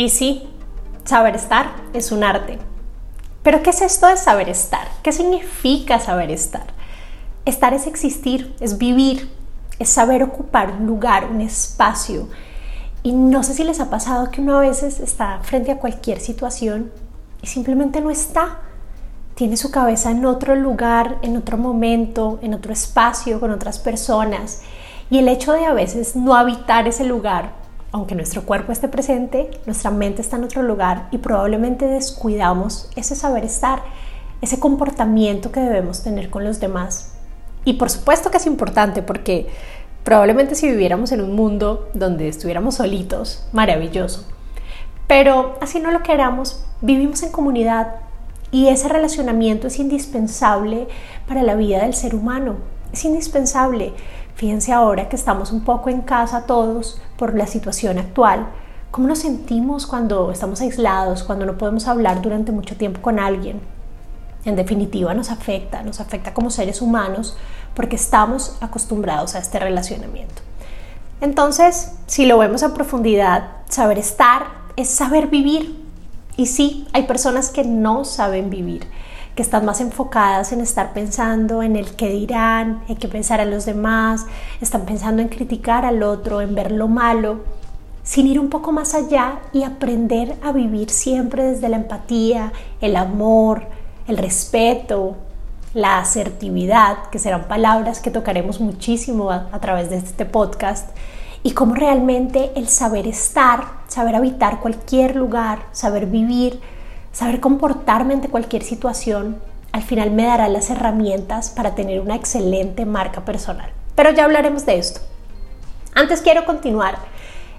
Y sí, saber estar es un arte. Pero ¿qué es esto de saber estar? ¿Qué significa saber estar? Estar es existir, es vivir, es saber ocupar un lugar, un espacio. Y no sé si les ha pasado que uno a veces está frente a cualquier situación y simplemente no está. Tiene su cabeza en otro lugar, en otro momento, en otro espacio, con otras personas. Y el hecho de a veces no habitar ese lugar, aunque nuestro cuerpo esté presente, nuestra mente está en otro lugar y probablemente descuidamos ese saber estar, ese comportamiento que debemos tener con los demás. Y por supuesto que es importante porque probablemente si viviéramos en un mundo donde estuviéramos solitos, maravilloso. Pero así no lo queramos, vivimos en comunidad y ese relacionamiento es indispensable para la vida del ser humano. Es indispensable. Fíjense ahora que estamos un poco en casa todos por la situación actual. ¿Cómo nos sentimos cuando estamos aislados, cuando no podemos hablar durante mucho tiempo con alguien? en definitiva nos afecta, nos afecta como seres humanos porque estamos acostumbrados a este relacionamiento. Entonces, si lo vemos a profundidad, saber estar es saber vivir. Y sí, hay personas que no saben vivir, que están más enfocadas en estar pensando en el que dirán, en qué pensar a los demás, están pensando en criticar al otro, en ver lo malo, sin ir un poco más allá y aprender a vivir siempre desde la empatía, el amor, el respeto, la asertividad, que serán palabras que tocaremos muchísimo a, través de este podcast, y cómo realmente el saber estar, saber habitar cualquier lugar, saber vivir, saber comportarme ante cualquier situación, al final me dará las herramientas para tener una excelente marca personal. Pero ya hablaremos de esto. Antes quiero continuar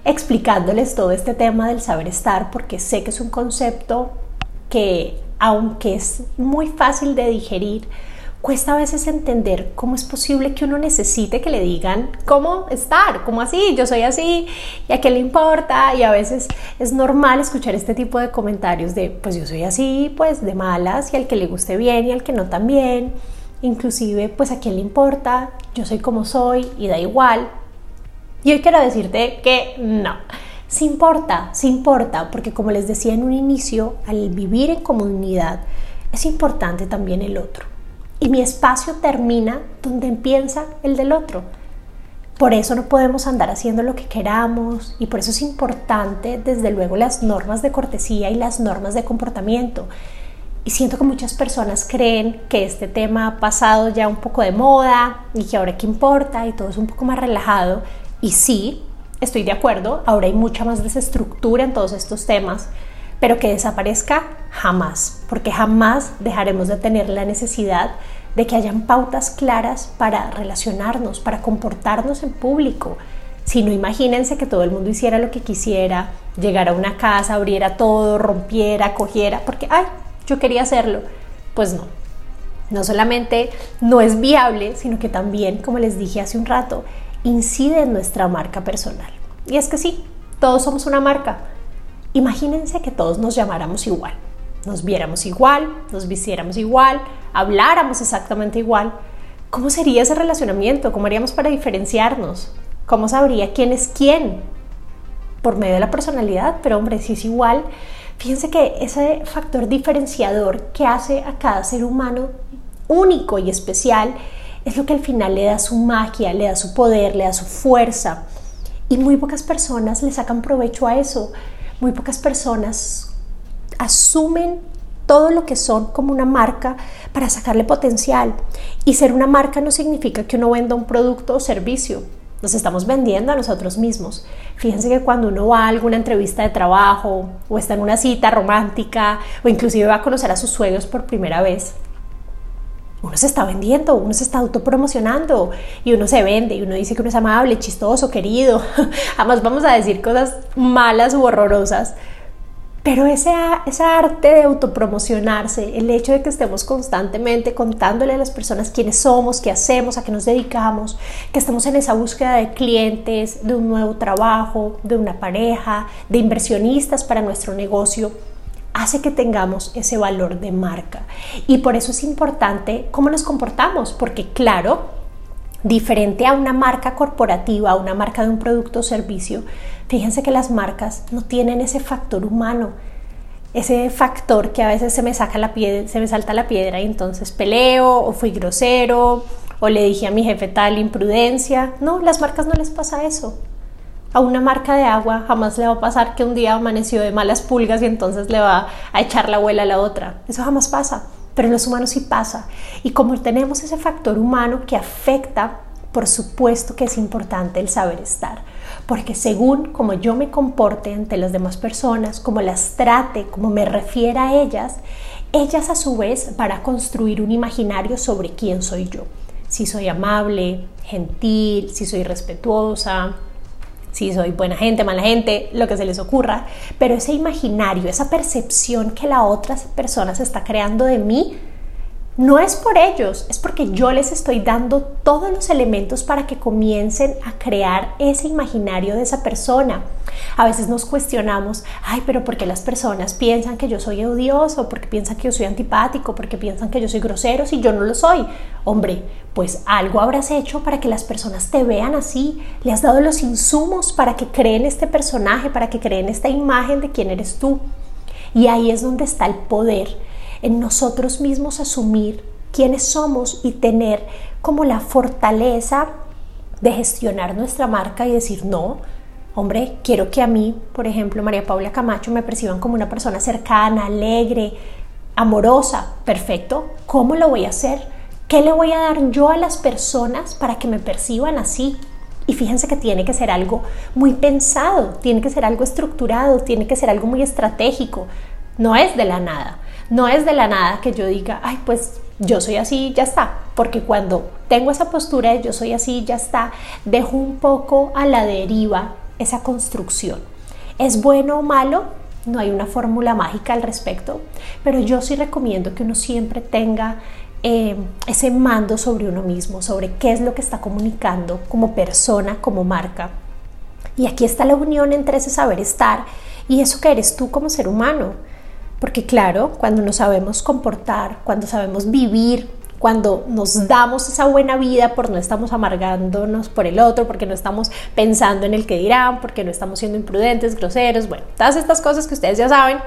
explicándoles todo este tema del saber estar porque sé que es un concepto que aunque es muy fácil de digerir, cuesta a veces entender cómo es posible que uno necesite que le digan cómo estar, cómo así, yo soy así, y a qué le importa, y a veces es normal escuchar este tipo de comentarios de, pues yo soy así, pues de malas, y al que le guste bien y al que no también, inclusive, pues a quién le importa, yo soy como soy y da igual. Y hoy quiero decirte que no. Sí importa, sí importa, porque como les decía en un inicio, al vivir en comunidad es importante también el otro. Y mi espacio termina donde empieza el del otro. Por eso no podemos andar haciendo lo que queramos y por eso es importante desde luego las normas de cortesía y las normas de comportamiento. Y siento que muchas personas creen que este tema ha pasado ya un poco de moda y que ahora qué importa y todo es un poco más relajado. Y sí, estoy de acuerdo, ahora hay mucha más desestructura en todos estos temas, pero que desaparezca jamás, porque jamás dejaremos de tener la necesidad de que hayan pautas claras para relacionarnos, para comportarnos en público. Si no, imagínense que todo el mundo hiciera lo que quisiera, llegara a una casa, abriera todo, rompiera, cogiera, porque, ay, yo quería hacerlo. Pues no. No solamente no es viable, sino que también, como les dije hace un rato, incide en nuestra marca personal. Y es que sí, todos somos una marca. Imagínense que todos nos llamáramos igual, nos viéramos igual, nos vistiéramos igual, habláramos exactamente igual. ¿Cómo sería ese relacionamiento? ¿Cómo haríamos para diferenciarnos? ¿Cómo sabría quién es quién? Por medio de la personalidad, pero hombre, si es igual, fíjense que ese factor diferenciador que hace a cada ser humano único y especial es lo que al final le da su magia, le da su poder, le da su fuerza. Y muy pocas personas le sacan provecho a eso. Muy pocas personas asumen todo lo que son como una marca para sacarle potencial. Y ser una marca no significa que uno venda un producto o servicio. Nos estamos vendiendo a nosotros mismos. Fíjense que cuando uno va a alguna entrevista de trabajo o está en una cita romántica o inclusive va a conocer a sus suegros por primera vez, uno se está vendiendo, uno se está autopromocionando y uno se vende y uno dice que uno es amable, chistoso, querido. Además vamos a decir cosas malas u horrorosas. Pero ese, ese arte de autopromocionarse, el hecho de que estemos constantemente contándole a las personas quiénes somos, qué hacemos, a qué nos dedicamos, que estamos en esa búsqueda de clientes, de un nuevo trabajo, de una pareja, de inversionistas para nuestro negocio, hace que tengamos ese valor de marca. Y por eso es importante cómo nos comportamos, porque claro, Diferente a una marca corporativa, a una marca de un producto o servicio, fíjense que las marcas no tienen ese factor humano, ese factor que a veces se me saca la piedra, se me salta la piedra y entonces peleo o fui grosero o le dije a mi jefe tal imprudencia. No, las marcas no les pasa eso. A una marca de agua jamás le va a pasar que un día amaneció de malas pulgas y entonces le va a echar la abuela a la otra. Eso jamás pasa pero en los humanos sí pasa. Y como tenemos ese factor humano que afecta, por supuesto que es importante el saber estar, porque según como yo me comporte ante las demás personas, como las trate, como me refiera a ellas, ellas a su vez van a construir un imaginario sobre quién soy yo. Si soy amable, gentil, si soy respetuosa, si soy buena gente, mala gente, lo que se les ocurra, pero ese imaginario, esa percepción que la otra persona se está creando de mí, no es por ellos, es porque yo les estoy dando todos los elementos para que comiencen a crear ese imaginario de esa persona. A veces nos cuestionamos, ay, pero ¿por qué las personas piensan que yo soy odioso? ¿Por qué piensan que yo soy antipático? ¿Por qué piensan que yo soy grosero si yo no lo soy? Hombre, pues algo habrás hecho para que las personas te vean así. Le has dado los insumos para que creen este personaje, para que creen esta imagen de quién eres tú. Y ahí es donde está el poder en nosotros mismos asumir quiénes somos y tener como la fortaleza de gestionar nuestra marca y decir, no, hombre, quiero que a mí, por ejemplo, María Paula Camacho, me perciban como una persona cercana, alegre, amorosa, perfecto, ¿cómo lo voy a hacer? ¿Qué le voy a dar yo a las personas para que me perciban así? Y fíjense que tiene que ser algo muy pensado, tiene que ser algo estructurado, tiene que ser algo muy estratégico, no es de la nada. No es de la nada que yo diga, ay, pues yo soy así, ya está. Porque cuando tengo esa postura de yo soy así, ya está, dejo un poco a la deriva esa construcción. ¿Es bueno o malo? No hay una fórmula mágica al respecto, pero yo sí recomiendo que uno siempre tenga eh, ese mando sobre uno mismo, sobre qué es lo que está comunicando como persona, como marca. Y aquí está la unión entre ese saber estar y eso que eres tú como ser humano. Porque claro, cuando nos sabemos comportar, cuando sabemos vivir, cuando nos damos esa buena vida por no estamos amargándonos por el otro, porque no estamos pensando en el que dirán, porque no estamos siendo imprudentes, groseros, bueno, todas estas cosas que ustedes ya saben.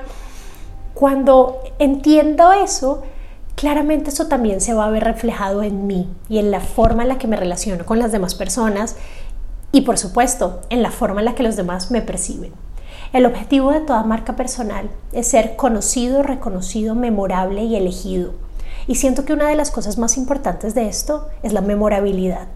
Cuando entiendo eso, claramente eso también se va a ver reflejado en mí y en la forma en la que me relaciono con las demás personas y por supuesto en la forma en la que los demás me perciben. El objetivo de toda marca personal es ser conocido, reconocido, memorable y elegido. Y siento que una de las cosas más importantes de esto es la memorabilidad.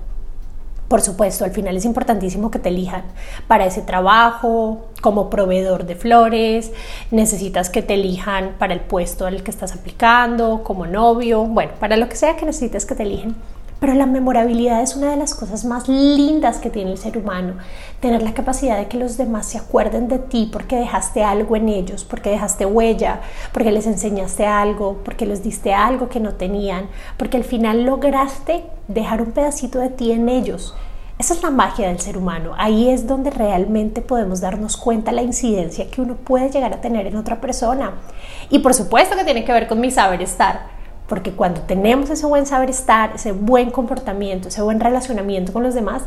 Por supuesto, al final es importantísimo que te elijan para ese trabajo, como proveedor de flores, necesitas que te elijan para el puesto al que estás aplicando, como novio, bueno, para lo que sea que necesites que te elijan. Pero la memorabilidad es una de las cosas más lindas que tiene el ser humano. Tener la capacidad de que los demás se acuerden de ti porque dejaste algo en ellos, porque dejaste huella, porque les enseñaste algo, porque les diste algo que no tenían, porque al final lograste dejar un pedacito de ti en ellos. Esa es la magia del ser humano. Ahí es donde realmente podemos darnos cuenta la incidencia que uno puede llegar a tener en otra persona. Y por supuesto que tiene que ver con mi saber estar porque cuando tenemos ese buen saber estar, ese buen comportamiento, ese buen relacionamiento con los demás,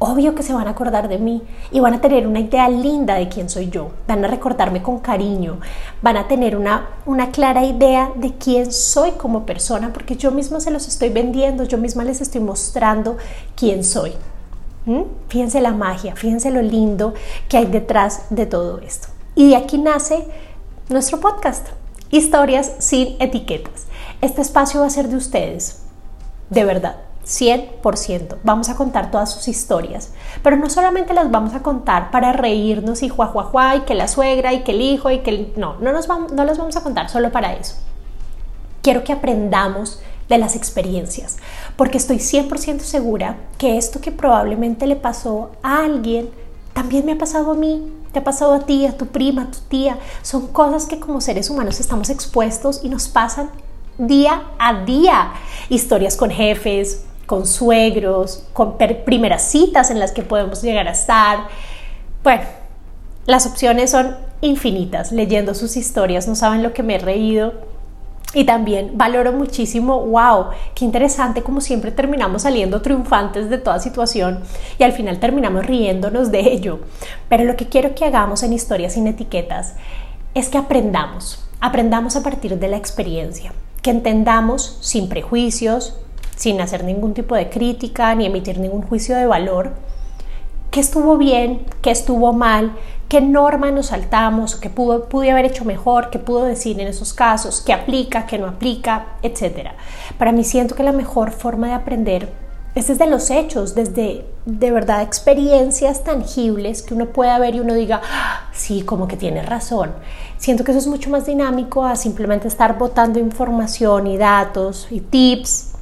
obvio que se van a acordar de mí y van a tener una idea linda de quién soy yo, van a recordarme con cariño, van a tener una, una clara idea de quién soy como persona, porque yo misma se los estoy vendiendo, yo misma les estoy mostrando quién soy. ¿Mm? Fíjense la magia, fíjense lo lindo que hay detrás de todo esto. Y de aquí nace nuestro podcast. Historias sin etiquetas. Este espacio va a ser de ustedes, de verdad, 100%. Vamos a contar todas sus historias, pero no solamente las vamos a contar para reírnos y juajuajua y que la suegra y que el hijo y que el... No, no, nos vamos, no las vamos a contar solo para eso. Quiero que aprendamos de las experiencias, porque estoy 100% segura que esto que probablemente le pasó a alguien, también me ha pasado a mí te ha pasado a ti, a tu prima, a tu tía. Son cosas que como seres humanos estamos expuestos y nos pasan día a día. Historias con jefes, con suegros, con primeras citas en las que podemos llegar a estar. Bueno, las opciones son infinitas. Leyendo sus historias, no saben lo que me he reído Y también valoro muchísimo, wow, qué interesante como siempre terminamos saliendo triunfantes de toda situación y al final terminamos riéndonos de ello. Pero lo que quiero que hagamos en Historias sin Etiquetas es que aprendamos, aprendamos a partir de la experiencia, que entendamos sin prejuicios, sin hacer ningún tipo de crítica ni emitir ningún juicio de valor, qué estuvo bien, qué estuvo mal, qué norma nos saltamos, qué pudo, pude haber hecho mejor, qué pudo decir en esos casos, qué aplica, qué no aplica, etc. Para mí siento que la mejor forma de aprender es desde los hechos, desde de verdad experiencias tangibles que uno pueda ver y uno diga, ah, sí, como que tiene razón. Siento que eso es mucho más dinámico a simplemente estar botando información y datos y tips.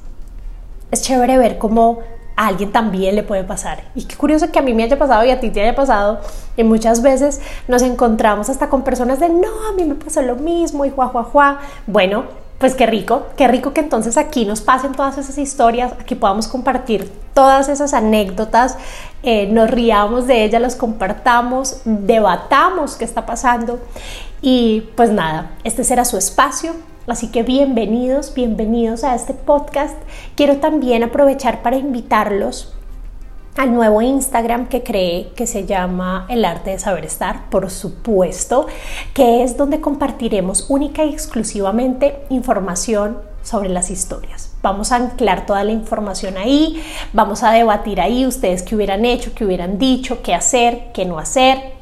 Es chévere ver cómo a alguien también le puede pasar. Y qué curioso que a mí me haya pasado y a ti te haya pasado. Y muchas veces nos encontramos hasta con personas de, no, a mí me pasó lo mismo y juá. Bueno, pues qué rico, qué rico que entonces aquí nos pasen todas esas historias, aquí podamos compartir todas esas anécdotas, eh, nos riamos de ellas, los compartamos, debatamos qué está pasando. Y pues nada, este será su espacio Así que bienvenidos, bienvenidos a este podcast. Quiero también aprovechar para invitarlos al nuevo Instagram que creé que se llama El Arte de Saber Estar, por supuesto, que es donde compartiremos única y exclusivamente información sobre las historias. Vamos a anclar toda la información ahí, vamos a debatir ahí ustedes qué hubieran hecho, qué hubieran dicho, qué hacer, qué no hacer,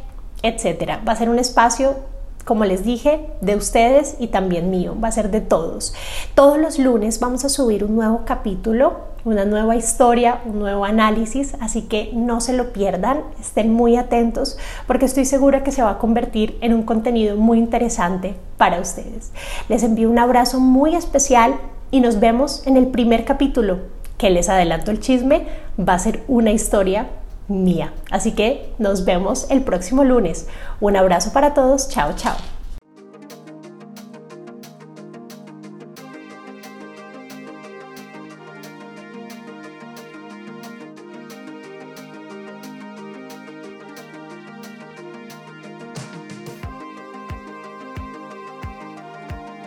etcétera. Va a ser un espacio como les dije, de ustedes y también mío, va a ser de todos. Todos los lunes vamos a subir un nuevo capítulo, una nueva historia, un nuevo análisis, así que no se lo pierdan, estén muy atentos porque estoy segura que se va a convertir en un contenido muy interesante para ustedes. Les envío un abrazo muy especial y nos vemos en el primer capítulo, que les adelanto el chisme, va a ser una historia mía. Así que nos vemos el próximo lunes. Un abrazo para todos. Chao, chao.